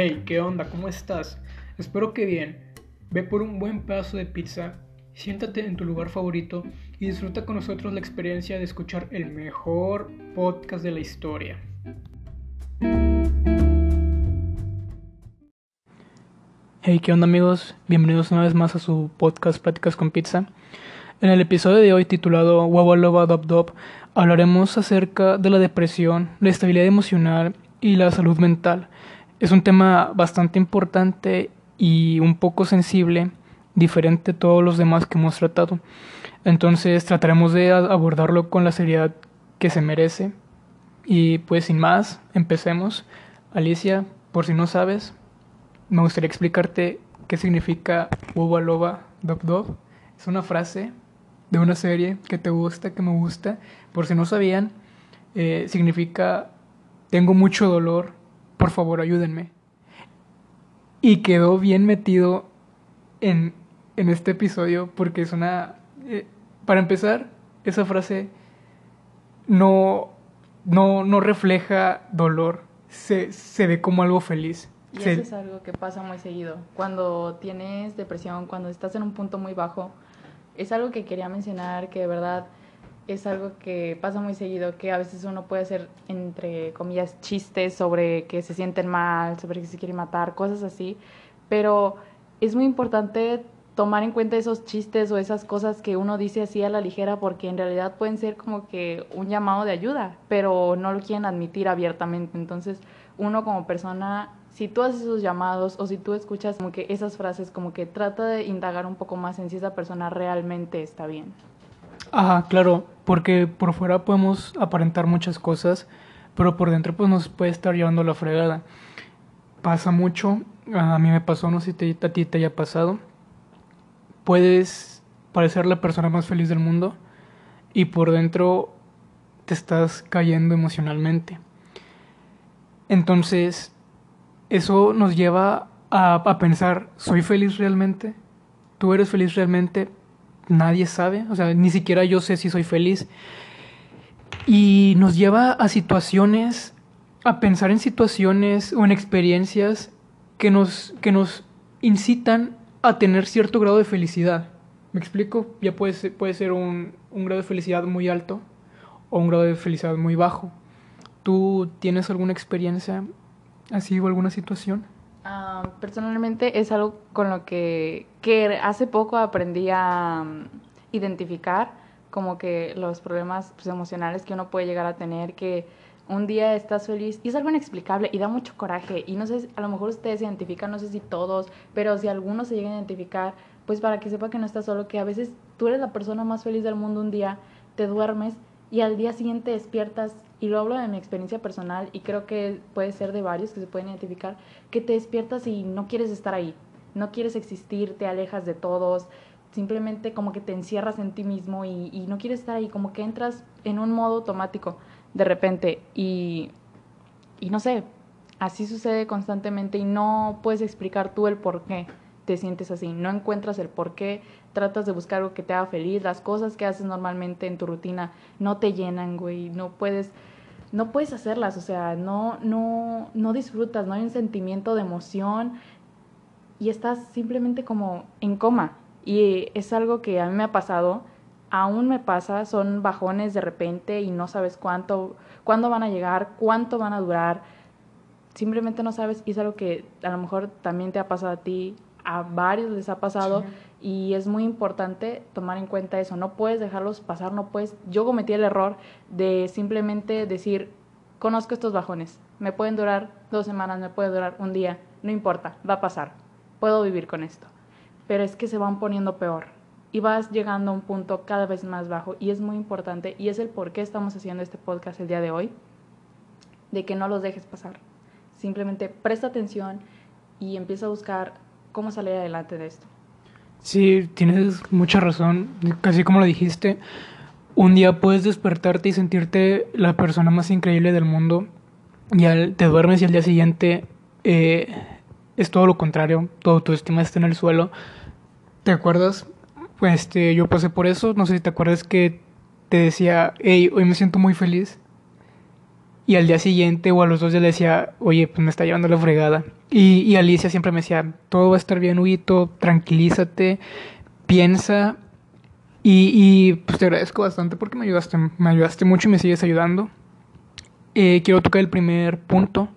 Hey, ¿qué onda? ¿Cómo estás? Espero que bien. Ve por un buen pedazo de pizza, siéntate en tu lugar favorito y disfruta con nosotros la experiencia de escuchar el mejor podcast de la historia. Hey, ¿qué onda amigos? Bienvenidos una vez más a su podcast Pláticas con Pizza. En el episodio de hoy titulado Wawaloba Dop Dop hablaremos acerca de la depresión, la estabilidad emocional y la salud mental. Es un tema bastante importante y un poco sensible, diferente a todos los demás que hemos tratado. Entonces trataremos de abordarlo con la seriedad que se merece. Y pues sin más, empecemos. Alicia, por si no sabes, me gustaría explicarte qué significa Uva Loba Dop Dop. Es una frase de una serie que te gusta, que me gusta. Por si no sabían, eh, significa tengo mucho dolor, por favor ayúdenme. Y quedó bien metido en, en este episodio porque es una... Eh, para empezar, esa frase no, no, no refleja dolor, se, se ve como algo feliz. Y Se- eso es algo que pasa muy seguido. Cuando tienes depresión, cuando estás en un punto muy bajo, es algo que quería mencionar que de verdad es algo que pasa muy seguido, que a veces uno puede hacer, entre comillas, chistes sobre que se sienten mal, sobre que se quieren matar, cosas así, pero es muy importante tomar en cuenta esos chistes o esas cosas que uno dice así a la ligera porque en realidad pueden ser como que un llamado de ayuda, pero no lo quieren admitir abiertamente. Entonces, uno como persona, si tú haces esos llamados o si tú escuchas como que esas frases, como que trata de indagar un poco más en si esa persona realmente está bien. Ajá, claro, porque por fuera podemos aparentar muchas cosas, pero por dentro pues nos puede estar llevando la fregada. Pasa mucho, a mí me pasó, no sé si te- a ti te haya pasado. Puedes parecer la persona más feliz del mundo y por dentro te estás cayendo emocionalmente. Entonces, eso nos lleva a, a pensar, ¿soy feliz realmente? ¿Tú eres feliz realmente? Nadie sabe, o sea, ni siquiera yo sé si soy feliz. Y nos lleva a situaciones, a pensar en situaciones o en experiencias que nos, que nos incitan a tener cierto grado de felicidad. ¿Me explico? Ya puede ser, puede ser un, un grado de felicidad muy alto o un grado de felicidad muy bajo. ¿Tú tienes alguna experiencia así o alguna situación? Ah, personalmente es algo con lo que, que hace poco aprendí a mm, identificar como que los problemas pues, emocionales que uno puede llegar a tener, que un día estás feliz y es algo inexplicable y da mucho coraje. Y no sé, a lo mejor ustedes se identifican, no sé si todos, pero si algunos se llegan a identificar, pues para que sepa que no estás solo, que a veces tú eres la persona más feliz del mundo un día, te duermes y al día siguiente despiertas, y lo hablo de mi experiencia personal y creo que puede ser de varios que se pueden identificar, que te despiertas y no quieres estar ahí, no quieres existir, te alejas de todos, simplemente como que te encierras en ti mismo y, no quieres estar ahí, como que entras en un modo automático de repente y, y no sé, así sucede constantemente y no puedes explicar tú el por qué te sientes así, no encuentras el por qué, tratas de buscar algo que te haga feliz, las cosas que haces normalmente en tu rutina no te llenan, güey, no puedes no puedes hacerlas, o sea, no no no disfrutas, no hay un sentimiento de emoción y estás simplemente como en coma y es algo que a mí me ha pasado, aún me pasa, son bajones de repente y no sabes cuánto cuándo van a llegar, cuánto van a durar. Simplemente no sabes y es algo que a lo mejor también te ha pasado a ti, a varios les ha pasado y es muy importante tomar en cuenta eso. No puedes dejarlos pasar, no puedes. Yo cometí el error de simplemente decir, conozco estos bajones, me pueden durar dos semanas, me puede durar un día, no importa, va a pasar, puedo vivir con esto. Pero es que se van poniendo peor y vas llegando a un punto cada vez más bajo y es muy importante y es el por qué estamos haciendo este podcast el día de hoy, de que no los dejes pasar. Simplemente presta atención y empieza a buscar cómo salir adelante de esto. Sí, tienes mucha razón. Casi como lo dijiste, un día puedes despertarte y sentirte la persona más increíble del mundo y al, te duermes y al día siguiente eh, es todo lo contrario, todo tu estima está en el suelo. ¿Te acuerdas? Pues este, yo pasé por eso, no sé si te acuerdas que te decía, hey, hoy me siento muy feliz. y al día siguiente o a los dos días le decía, oye, pues me está llevando la fregada. Y, y Alicia siempre me decía, todo va a estar bien, Huguito, tranquilízate, piensa. Y, y pues te agradezco bastante porque me ayudaste, me ayudaste mucho y me sigues ayudando. Eh, quiero tocar el primer punto,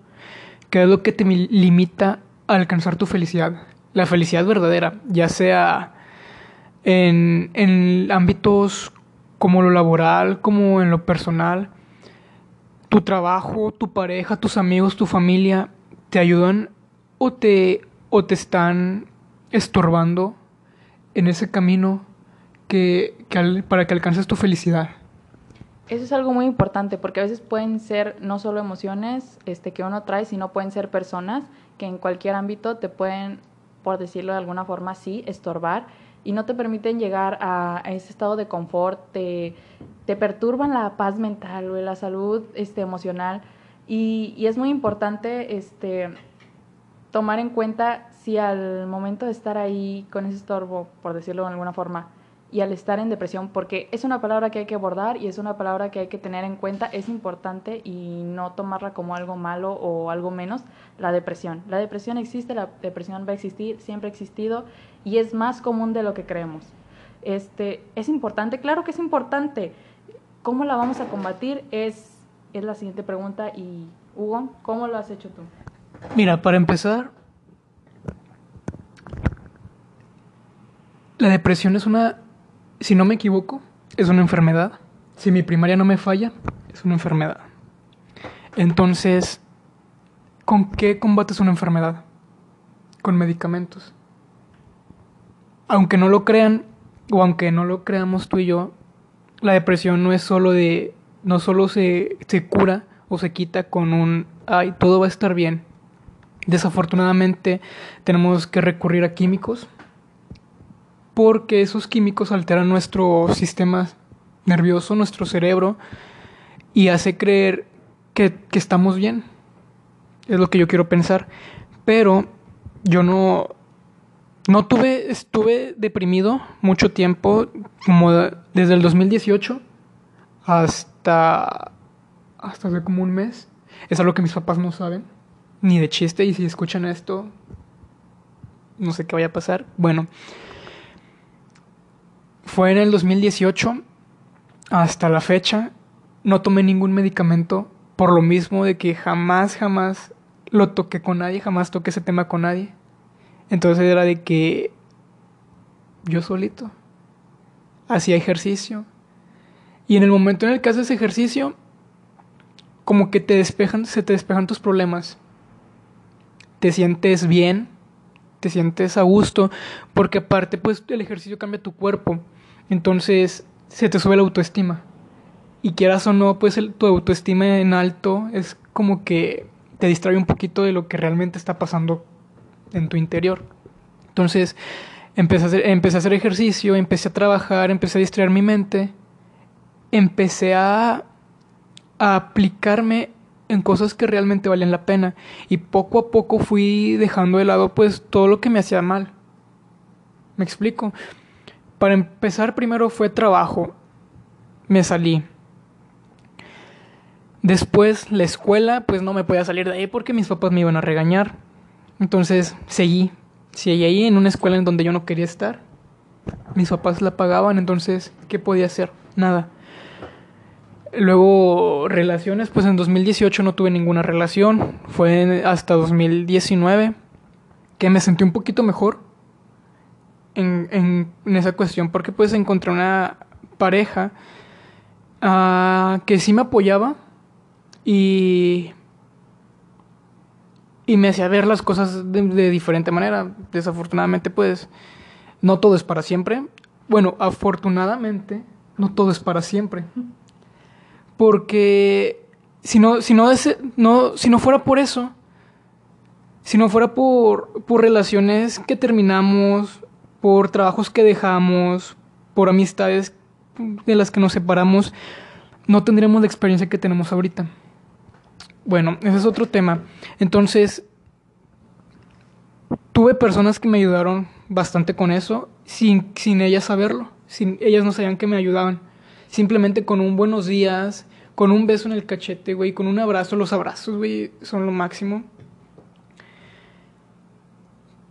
que es lo que te limita alcanzar tu felicidad. La felicidad verdadera, ya sea en, en ámbitos como lo laboral, como en lo personal. Tu trabajo, tu pareja, tus amigos, tu familia, ¿te ayudan o te, o te están estorbando en ese camino que, que para que alcances tu felicidad? Eso es algo muy importante porque a veces pueden ser no solo emociones este, que uno trae, sino pueden ser personas que en cualquier ámbito te pueden, por decirlo de alguna forma, sí, estorbar y no te permiten llegar a, ese estado de confort, te, te perturban la paz mental o la salud este, emocional. Y, y, es muy importante este, tomar en cuenta si al momento de estar ahí con ese estorbo, por decirlo de alguna forma, y al estar en depresión, porque es una palabra que hay que abordar y es una palabra que hay que tener en cuenta, es importante y no tomarla como algo malo o algo menos, la depresión. La depresión existe, la depresión va a existir, siempre ha existido y es más común de lo que creemos. Este, es importante, claro que es importante. ¿Cómo la vamos a combatir? Es, es la siguiente pregunta y Hugo, ¿cómo lo has hecho tú? Mira, para empezar, la depresión es una si no me equivoco, es una enfermedad. Si mi primaria no me falla, es una enfermedad. Entonces, ¿con qué combates una enfermedad? Con medicamentos. Aunque no lo crean, o aunque no lo creamos tú y yo, la depresión no es solo de. no solo se, se cura o se quita con un ay, todo va a estar bien. Desafortunadamente tenemos que recurrir a químicos, porque esos químicos alteran nuestro sistema nervioso, nuestro cerebro, y hace creer que, estamos bien. Es lo que yo quiero pensar. Pero yo no, no tuve, estuve deprimido mucho tiempo, como desde el 2018 hasta, hasta hace como un mes. Es algo que mis papás no saben, ni de chiste, y si escuchan esto, no sé qué vaya a pasar. Bueno, fue en el 2018 hasta la fecha. No tomé ningún medicamento por lo mismo de que jamás, jamás lo toqué con nadie, jamás toqué ese tema con nadie. Entonces era de que yo solito hacía ejercicio. Y en el momento en el que haces ejercicio, como que te despejan, se te despejan tus problemas. Te sientes bien, te sientes a gusto, porque aparte pues el ejercicio cambia tu cuerpo. Entonces se te sube la autoestima. Y quieras o no, pues tu autoestima en alto es como que te distrae un poquito de lo que realmente está pasando en tu interior. Entonces empecé a hacer, empecé a hacer ejercicio, empecé a trabajar, empecé a distraer mi mente, empecé a, a aplicarme en cosas que realmente valen la pena y poco a poco fui dejando de lado pues todo lo que me hacía mal. ¿Me explico? Para empezar, primero fue trabajo. Me salí. Después, la escuela, pues no me podía salir de ahí porque mis papás me iban a regañar. Entonces, seguí. Seguí ahí en una escuela en donde yo no quería estar. Mis papás la pagaban, entonces, ¿qué podía hacer? Nada. Luego, relaciones, pues en 2018 no tuve ninguna relación. Fue hasta 2019 que me sentí un poquito mejor en, en, esa cuestión porque pues encontré una pareja uh, que sí me apoyaba y, y me hacía ver las cosas de, de, diferente manera. Desafortunadamente pues no todo es para siempre. Bueno, afortunadamente no todo es para siempre. Porque si no, si no, no, si no fuera por eso, si no fuera por, por relaciones que terminamos, por trabajos que dejamos, por amistades de las que nos separamos, no tendremos la experiencia que tenemos ahorita. Bueno, ese es otro tema. Entonces, tuve personas que me ayudaron bastante con eso, sin, sin ellas saberlo. Sin, ellas no sabían que me ayudaban. Simplemente con un buenos días, con un beso en el cachete, güey, con un abrazo, los abrazos, güey, son lo máximo.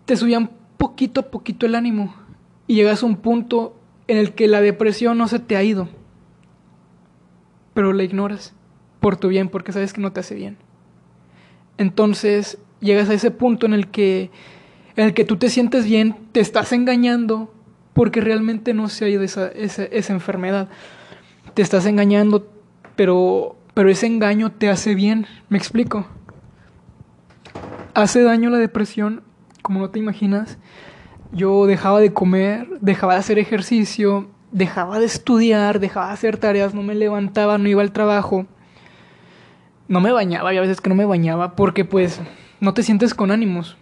Te subían poquito a poquito el ánimo y llegas a un punto en el que la depresión no se te ha ido, pero la ignoras por tu bien, porque sabes que no te hace bien. Entonces llegas a ese punto en el que, en el que tú te sientes bien, te estás engañando, porque realmente no se ha ido esa, esa, esa enfermedad. Te estás engañando, pero, pero ese engaño te hace bien, ¿me explico? Hace daño la depresión, como no te imaginas. Yo dejaba de comer, dejaba de hacer ejercicio, dejaba de estudiar, dejaba de hacer tareas, no me levantaba, no iba al trabajo. No me bañaba, había veces que no me bañaba porque pues no te sientes con ánimos.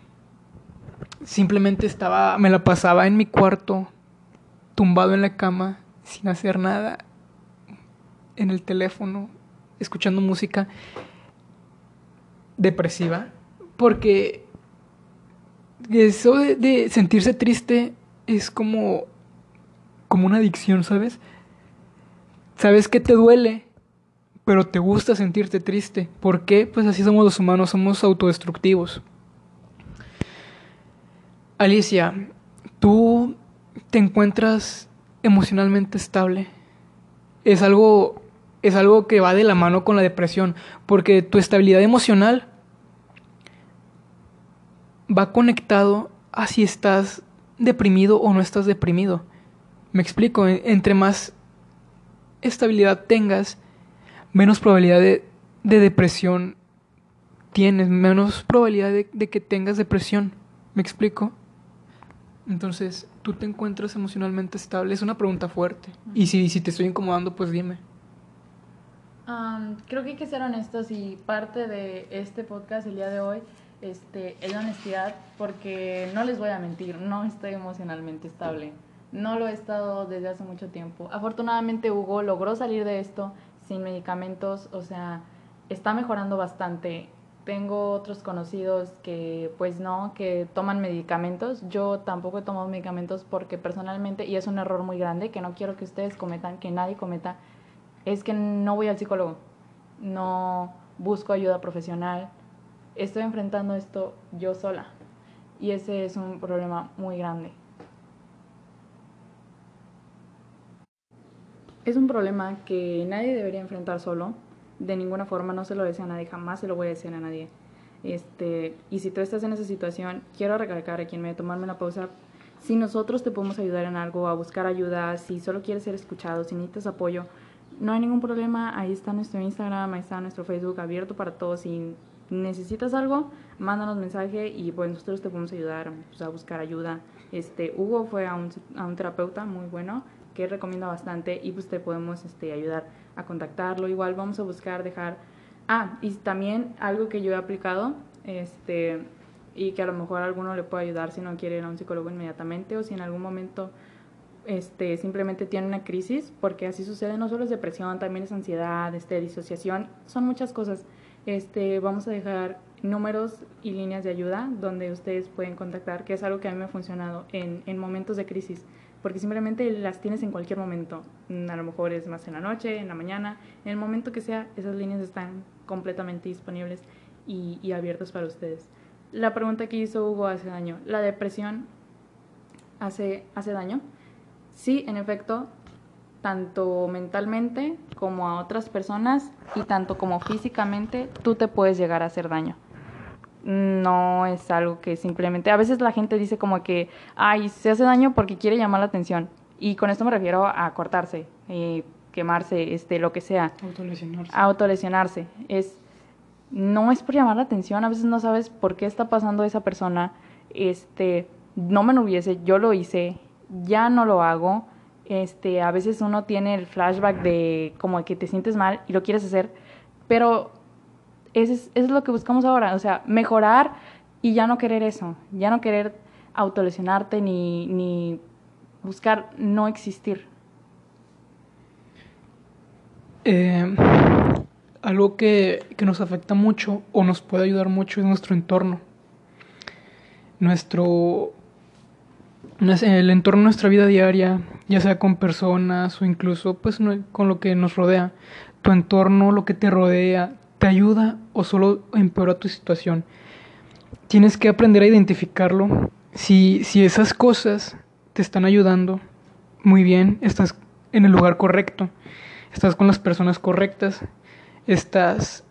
Simplemente estaba, me la pasaba en mi cuarto, tumbado en la cama, sin hacer nada, en el teléfono, escuchando música depresiva, porque eso de, sentirse triste es como, como una adicción, ¿sabes? Sabes que te duele, pero te gusta sentirte triste. ¿Por qué? Pues así somos los humanos, somos autodestructivos. Alicia, tú te encuentras emocionalmente estable. Es algo es algo que va de la mano con la depresión, porque tu estabilidad emocional va conectado a si estás deprimido o no estás deprimido. Me explico, entre más estabilidad tengas, menos probabilidad de, de depresión tienes, menos probabilidad de, que tengas depresión. ¿Me explico? Entonces, ¿tú te encuentras emocionalmente estable? Es una pregunta fuerte. Y si, si te estoy incomodando, pues dime. Um, creo que hay que ser honestos y parte de este podcast el día de hoy este, es la honestidad porque no les voy a mentir, no estoy emocionalmente estable. No lo he estado desde hace mucho tiempo. Afortunadamente Hugo logró salir de esto sin medicamentos, o sea, está mejorando bastante. Tengo otros conocidos que pues no, que toman medicamentos. Yo tampoco he tomado medicamentos porque personalmente, y es un error muy grande que no quiero que ustedes cometan, que nadie cometa, es que no voy al psicólogo, no busco ayuda profesional, estoy enfrentando esto yo sola y ese es un problema muy grande. Es un problema que nadie debería enfrentar solo, de ninguna forma, no se lo deseo a nadie, jamás se lo voy a decir a nadie. Este, y si tú estás en esa situación, quiero recalcar a quien me tomarme una pausa. Si nosotros te podemos ayudar en algo, a buscar ayuda, si solo quieres ser escuchado, si necesitas apoyo, no hay ningún problema, ahí está nuestro Instagram, ahí está nuestro Facebook abierto para todos. Si necesitas algo, mándanos mensaje y pues nosotros te podemos ayudar pues, a buscar ayuda. Este, Hugo fue a un, a un terapeuta muy bueno que recomienda bastante y pues te podemos este, ayudar a contactarlo. Igual vamos a buscar dejar... Ah, y también algo que yo he aplicado, este, y que a lo mejor alguno le puede ayudar si no quiere ir a un psicólogo inmediatamente o si en algún momento este, simplemente tiene una crisis, porque así sucede, no solo es depresión, también es ansiedad, este, disociación, son muchas cosas. Este, vamos a dejar números y líneas de ayuda donde ustedes pueden contactar, que es algo que a mí me ha funcionado en, en momentos de crisis, porque simplemente las tienes en cualquier momento. A lo mejor es más en la noche, en la mañana, en el momento que sea, esas líneas están completamente disponibles y, y abiertas para ustedes. La pregunta que hizo Hugo hace daño, ¿la depresión hace, hace daño? Sí, en efecto, tanto mentalmente como a otras personas y tanto como físicamente, tú te puedes llegar a hacer daño. No es algo que simplemente, a veces la gente dice como que, ay, se hace daño porque quiere llamar la atención. Y con esto me refiero a cortarse, eh, quemarse, este, lo que sea. Autolesionarse. Autolesionarse. Es, no es por llamar la atención, a veces no sabes por qué está pasando esa persona. Este, no me hubiese, yo lo hice, ya no lo hago. Este, a veces uno tiene el flashback de como que te sientes mal y lo quieres hacer, pero eso es, es lo que buscamos ahora, o sea, mejorar y ya no querer eso, ya no querer autolesionarte ni, ni buscar no existir. Eh, algo que, que nos afecta mucho o nos puede ayudar mucho es nuestro entorno. Nuestro el entorno de nuestra vida diaria, ya sea con personas o incluso pues con lo que nos rodea, tu entorno, lo que te rodea, te ayuda o solo empeora tu situación. Tienes que aprender a identificarlo. Si, si esas cosas te están ayudando, muy bien, estás en el lugar correcto, estás con las personas correctas, estás,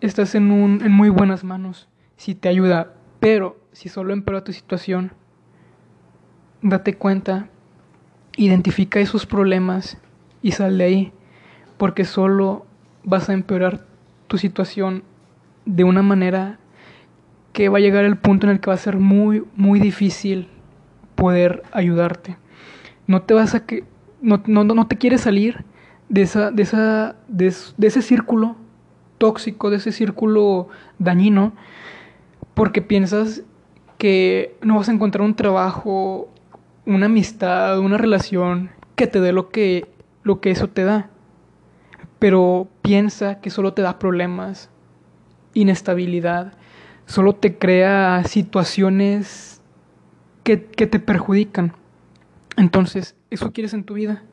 estás en, un, en muy buenas manos, si te ayuda, pero si solo empeora tu situación, date cuenta, identifica esos problemas y sal de ahí, porque solo vas a empeorar tu situación de una manera que va a llegar el punto en el que va a ser muy, muy difícil poder ayudarte. No te vas a que no, no, no te quieres salir de esa, de esa, de, de ese círculo tóxico, de ese círculo dañino, porque piensas que no vas a encontrar un trabajo, una amistad, una relación que te dé lo que, lo que eso te da. Pero piensa que solo te da problemas, inestabilidad, solo te crea situaciones que, que te perjudican. Entonces, ¿eso quieres en tu vida?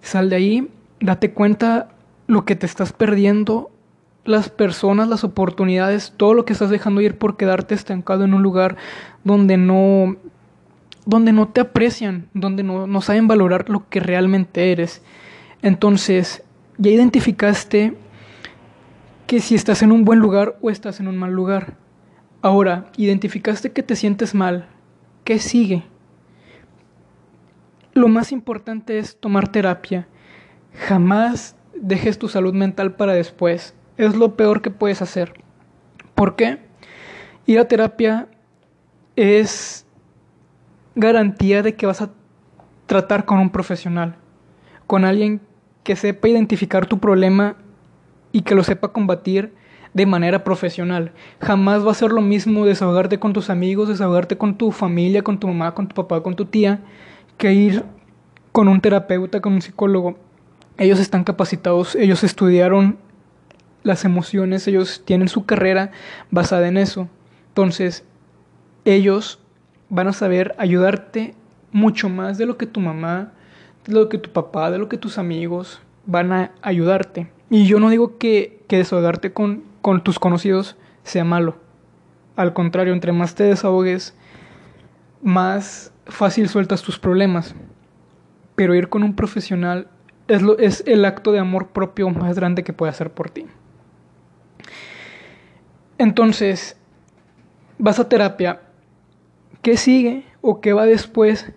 Sal de ahí, date cuenta lo que te estás perdiendo, las personas, las oportunidades, todo lo que estás dejando ir por quedarte estancado en un lugar donde no donde no te aprecian, donde no, no saben valorar lo que realmente eres. Entonces, ya identificaste que si estás en un buen lugar o estás en un mal lugar. Ahora, identificaste que te sientes mal. ¿Qué sigue? Lo más importante es tomar terapia. Jamás dejes tu salud mental para después. Es lo peor que puedes hacer. ¿Por qué? Ir a terapia es garantía de que vas a tratar con un profesional, con alguien que sepa identificar tu problema y que lo sepa combatir de manera profesional. Jamás va a ser lo mismo desahogarte con tus amigos, desahogarte con tu familia, con tu mamá, con tu papá, con tu tía, que ir con un terapeuta, con un psicólogo. Ellos están capacitados, ellos estudiaron las emociones, ellos tienen su carrera basada en eso. Entonces, ellos van a saber ayudarte mucho más de lo que tu mamá, de lo que tu papá, de lo que tus amigos van a ayudarte. Y yo no digo que, que desahogarte con, con tus conocidos sea malo. Al contrario, entre más te desahogues, más fácil sueltas tus problemas. Pero ir con un profesional es, lo, es el acto de amor propio más grande que puede hacer por ti. Entonces, vas a terapia. ¿Qué sigue o qué va después?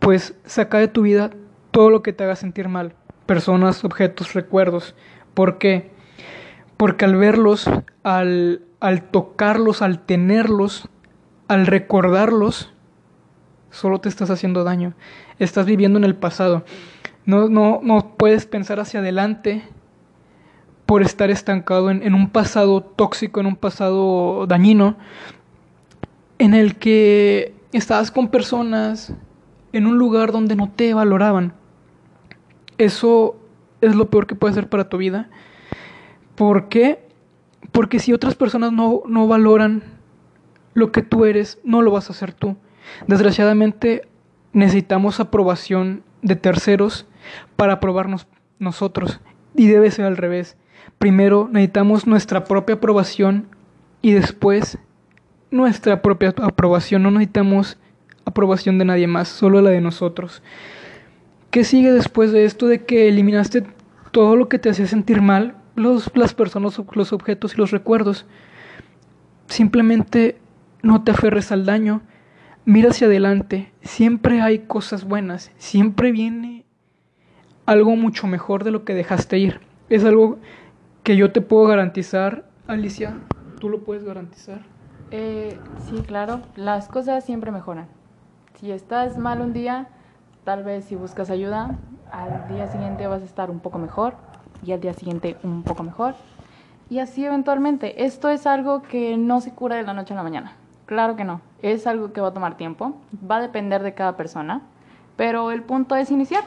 Pues saca de tu vida todo lo que te haga sentir mal. Personas, objetos, recuerdos. ¿Por qué? Porque al verlos, al, al tocarlos, al tenerlos, al recordarlos, solo te estás haciendo daño. Estás viviendo en el pasado. No, no, no puedes pensar hacia adelante por estar estancado en, en, un pasado tóxico, en un pasado dañino, en el que estabas con personas en un lugar donde no te valoraban. Eso es lo peor que puede ser para tu vida. ¿Por qué? Porque si otras personas no, no valoran lo que tú eres, no lo vas a hacer tú. Desgraciadamente necesitamos aprobación de terceros para aprobarnos nosotros y debe ser al revés. Primero necesitamos nuestra propia aprobación y después nuestra propia aprobación. No necesitamos aprobación de nadie más, solo la de nosotros. ¿Qué sigue después de esto de que eliminaste todo lo que te hacía sentir mal? Los, las personas, los objetos y los recuerdos. Simplemente no te aferres al daño. Mira hacia adelante. Siempre hay cosas buenas. Siempre viene algo mucho mejor de lo que dejaste ir. Es algo que yo te puedo garantizar, Alicia, ¿tú lo puedes garantizar? Eh, sí, claro, las cosas siempre mejoran. Si estás mal un día, tal vez si buscas ayuda, al día siguiente vas a estar un poco mejor y al día siguiente un poco mejor. Y así eventualmente. Esto es algo que no se cura de la noche a la mañana. Claro que no. Es algo que va a tomar tiempo. Va a depender de cada persona. Pero el punto es iniciar.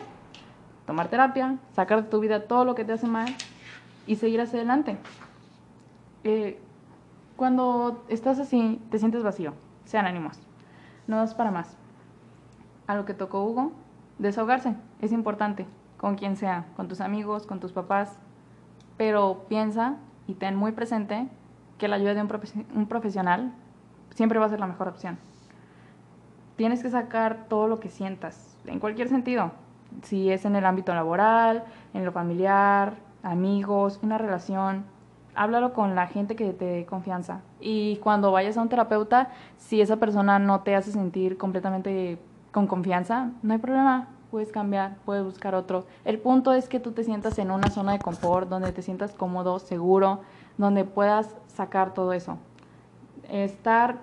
Tomar terapia, sacar de tu vida todo lo que te hace mal y seguir hacia adelante. Eh, cuando estás así, te sientes vacío, sean ánimos, no das para más. A lo que tocó Hugo, desahogarse, es importante, con quien sea, con tus amigos, con tus papás, pero piensa y ten muy presente que la ayuda de un, profesional siempre va a ser la mejor opción. Tienes que sacar todo lo que sientas, en cualquier sentido, si es en el ámbito laboral, en lo familiar, amigos, una relación, háblalo con la gente que te dé confianza. Y cuando vayas a un terapeuta, si esa persona no te hace sentir completamente con confianza, no hay problema, puedes cambiar, puedes buscar otro. El punto es que tú te sientas en una zona de confort, donde te sientas cómodo, seguro, donde puedas sacar todo eso. Estar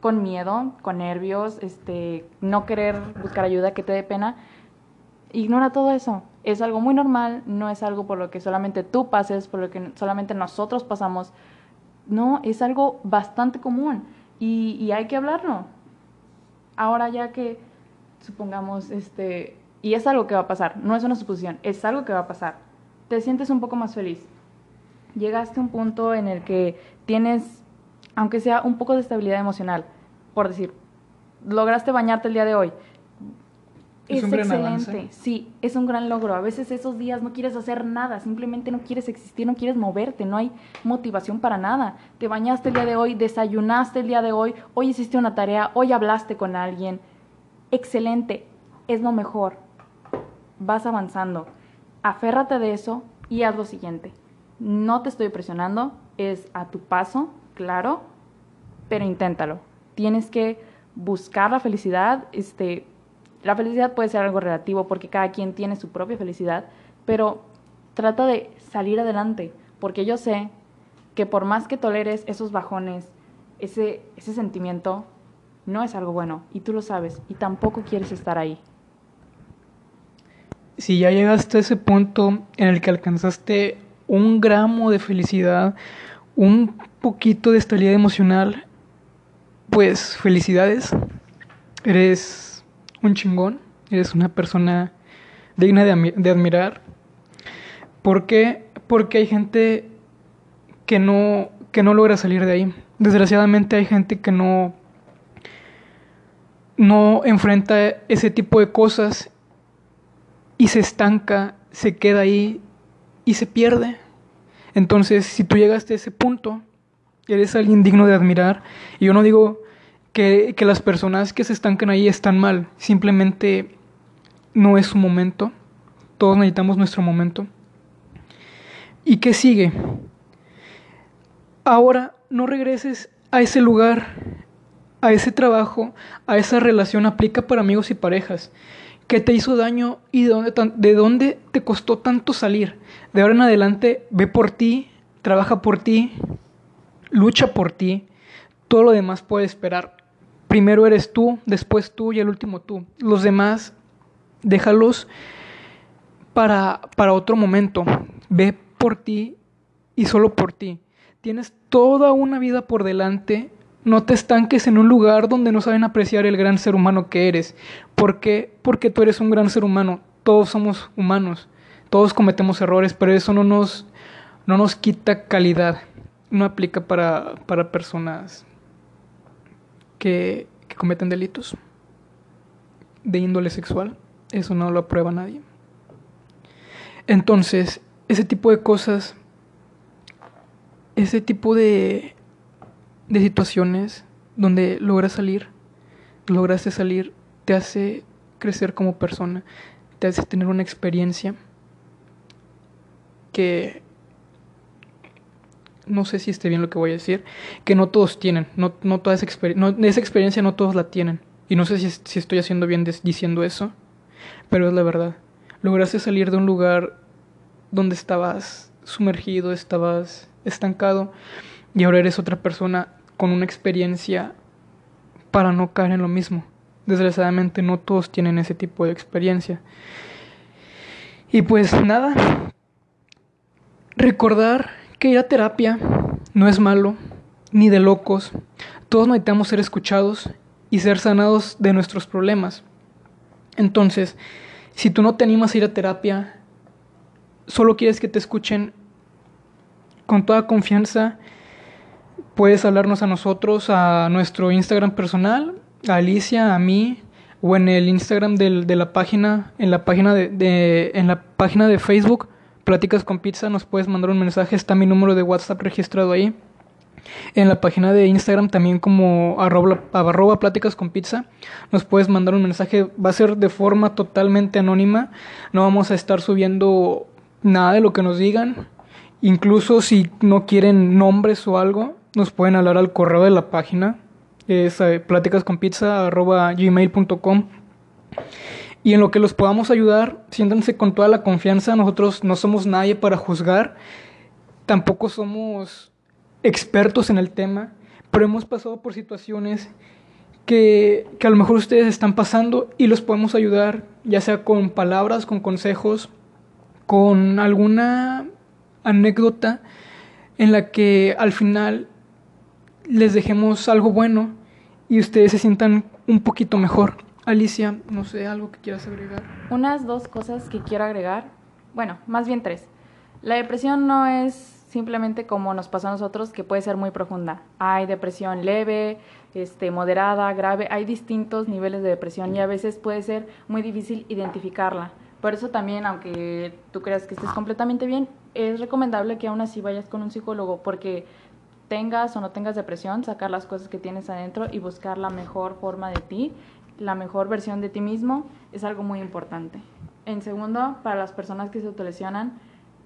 con miedo, con nervios, este, no querer buscar ayuda, que te dé pena, ignora todo eso. Es algo muy normal, no es algo por lo que solamente tú pases, por lo que solamente nosotros pasamos. No, es algo bastante común y, hay que hablarlo. Ahora ya que, supongamos, este, y es algo que va a pasar, no es una suposición, es algo que va a pasar. Te sientes un poco más feliz. Llegaste a un punto en el que tienes, aunque sea un poco de estabilidad emocional, por decir, lograste bañarte el día de hoy. Es, excelente, sí, es un gran logro. A veces esos días no quieres hacer nada, simplemente no quieres existir, no quieres moverte, no hay motivación para nada. Te bañaste el día de hoy, desayunaste el día de hoy, hoy hiciste una tarea, hoy hablaste con alguien. Excelente, es lo mejor vas avanzando. Aférrate de eso y haz lo siguiente. No te estoy presionando, es a tu paso, claro, pero inténtalo. Tienes que buscar la felicidad. Este, la felicidad puede ser algo relativo porque cada quien tiene su propia felicidad, pero trata de salir adelante, porque yo sé que por más que toleres esos bajones, ese, ese sentimiento, no es algo bueno, y tú lo sabes, y tampoco quieres estar ahí si ya llegaste a ese punto en el que alcanzaste un gramo de felicidad, un poquito de estabilidad emocional, pues felicidades. Eres un chingón, eres una persona digna de, admirar. ¿Por qué? Porque hay gente que no, que no logra salir de ahí. Desgraciadamente hay gente que no, no enfrenta ese tipo de cosas y se estanca, se queda ahí y se pierde. Entonces, si tú llegaste a ese punto, eres alguien digno de admirar. Y yo no digo que, que las personas que se estancan ahí están mal, simplemente no es su momento. Todos necesitamos nuestro momento. ¿Y qué sigue? Ahora no regreses a ese lugar, a ese trabajo, a esa relación. Aplica para amigos y parejas. ¿Qué te hizo daño y de dónde, de dónde te costó tanto salir? De ahora en adelante, ve por ti, trabaja por ti, lucha por ti. Todo lo demás puede esperar. Primero eres tú, después tú y el último tú. Los demás, déjalos para, para otro momento. Ve por ti y solo por ti. Tienes toda una vida por delante no te estanques en un lugar donde no saben apreciar el gran ser humano que eres. ¿Por qué? Porque tú eres un gran ser humano. Todos somos humanos. Todos cometemos errores, pero eso no nos, no nos quita calidad. No aplica para, para personas que, cometen delitos de índole sexual. Eso no lo aprueba nadie. Entonces, ese tipo de cosas, ese tipo de de situaciones donde logras salir, lograste salir, te hace crecer como persona, te hace tener una experiencia que no sé si esté bien lo que voy a decir, que no todos tienen, no, no toda esa, experiencia esa experiencia no todos la tienen. Y no sé si, si estoy haciendo bien diciendo eso, pero es la verdad. Lograste salir de un lugar donde estabas sumergido, estabas estancado, y ahora eres otra persona con una experiencia para no caer en lo mismo. Desgraciadamente no todos tienen ese tipo de experiencia. Y pues nada, recordar que ir a terapia no es malo, ni de locos. Todos necesitamos ser escuchados y ser sanados de nuestros problemas. Entonces, si tú no te animas a ir a terapia, solo quieres que te escuchen con toda confianza Puedes hablarnos a nosotros, a nuestro Instagram personal, a Alicia, a mí, o en el Instagram de la página, en la página de, en la página de Facebook, Pláticas con Pizza, nos puedes mandar un mensaje, está mi número de WhatsApp registrado ahí. En la página de Instagram también como arroba, pláticas con pizza nos puedes mandar un mensaje, va a ser de forma totalmente anónima, no vamos a estar subiendo nada de lo que nos digan, incluso si no quieren nombres o algo, nos pueden hablar al correo de la página, es eh, y en lo que los podamos ayudar, siéntanse con toda la confianza, nosotros no somos nadie para juzgar, tampoco somos expertos en el tema, pero hemos pasado por situaciones que, que, a lo mejor ustedes están pasando y los podemos ayudar, ya sea con palabras, con consejos, con alguna anécdota en la que al final les dejemos algo bueno y ustedes se sientan un poquito mejor. Alicia, no sé, algo que quieras agregar. Unas dos cosas que quiero agregar, bueno, más bien tres. La depresión no es simplemente como nos pasó a nosotros, que puede ser muy profunda. Hay depresión leve, este, moderada, grave, hay distintos niveles de depresión y a veces puede ser muy difícil identificarla. Por eso también, aunque tú creas que estés completamente bien, es recomendable que aún así vayas con un psicólogo porque tengas o no tengas depresión, sacar las cosas que tienes adentro y buscar la mejor forma de ti la mejor versión de ti mismo es algo muy importante. En segundo, para las personas que se autolesionan,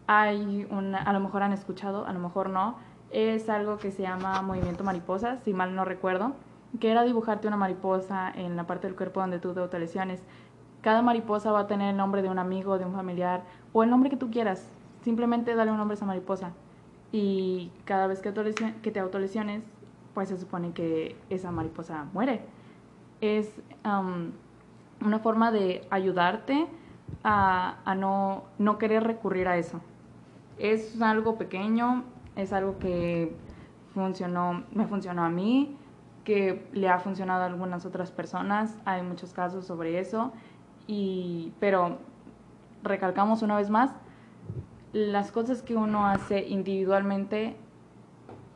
hay a lo mejor han escuchado, a lo mejor no, es algo que se llama movimiento mariposa, si mal no recuerdo, que era dibujarte una mariposa en la parte del cuerpo donde tú te autolesiones. Cada mariposa va a tener el nombre de un amigo, de un familiar o el nombre que tú quieras. Simplemente dale un nombre a esa mariposa. Y cada vez que te autolesiones, pues se supone que esa mariposa muere es una forma de ayudarte a, a no, no, querer recurrir a eso. Es algo pequeño, es algo que funcionó, me funcionó a mí, que le ha funcionado a algunas otras personas, hay muchos casos sobre eso, y, pero recalcamos una vez más, las cosas que uno hace individualmente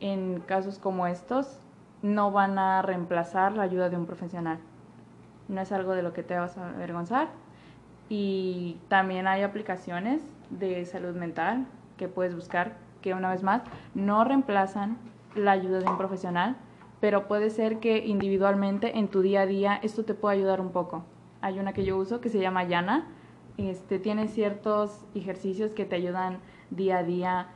en casos como estos no van a reemplazar la ayuda de un profesional. No es algo de lo que te vas a avergonzar. Y también hay aplicaciones de salud mental que puedes buscar que una vez más no reemplazan la ayuda de un profesional, pero puede ser que individualmente en tu día a día esto te pueda ayudar un poco. Hay una que yo uso que se llama Yana. Este, tiene ciertos ejercicios que te ayudan día a día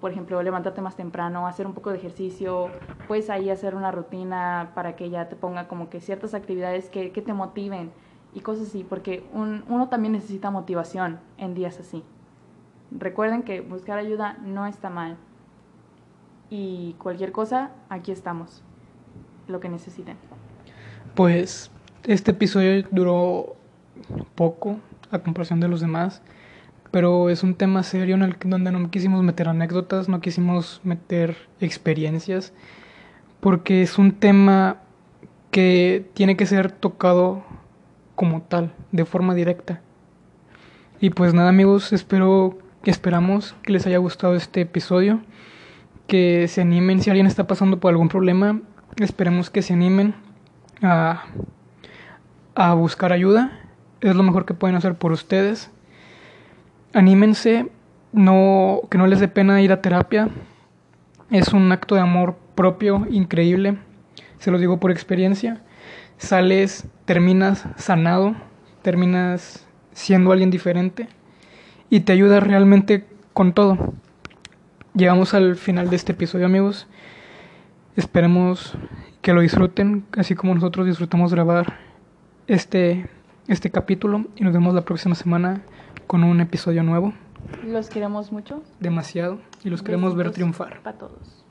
por ejemplo, levantarte más temprano, hacer un poco de ejercicio, puedes ahí hacer una rutina para que ya te ponga como que ciertas actividades que, que te motiven y cosas así, porque uno también necesita motivación en días así. Recuerden que buscar ayuda no está mal y cualquier cosa, aquí estamos, lo que necesiten. Pues este episodio duró poco a comparación de los demás pero es un tema serio en el donde no quisimos meter anécdotas, no quisimos meter experiencias, porque es un tema que tiene que ser tocado como tal, de forma directa. Y pues nada amigos, espero esperamos que les haya gustado este episodio, que se animen si alguien está pasando por algún problema, esperemos que se animen a, a buscar ayuda, es lo mejor que pueden hacer por ustedes anímense, no, que no les dé pena ir a terapia. Es un acto de amor propio increíble, se lo digo por experiencia. Sales, terminas sanado, terminas siendo alguien diferente y te ayuda realmente con todo. Llegamos al final de este episodio amigos. Esperemos que lo disfruten, así como nosotros disfrutamos grabar este, este capítulo y nos vemos la próxima semana con un episodio nuevo. Los queremos mucho. Demasiado. Y los queremos ver triunfar. Para todos.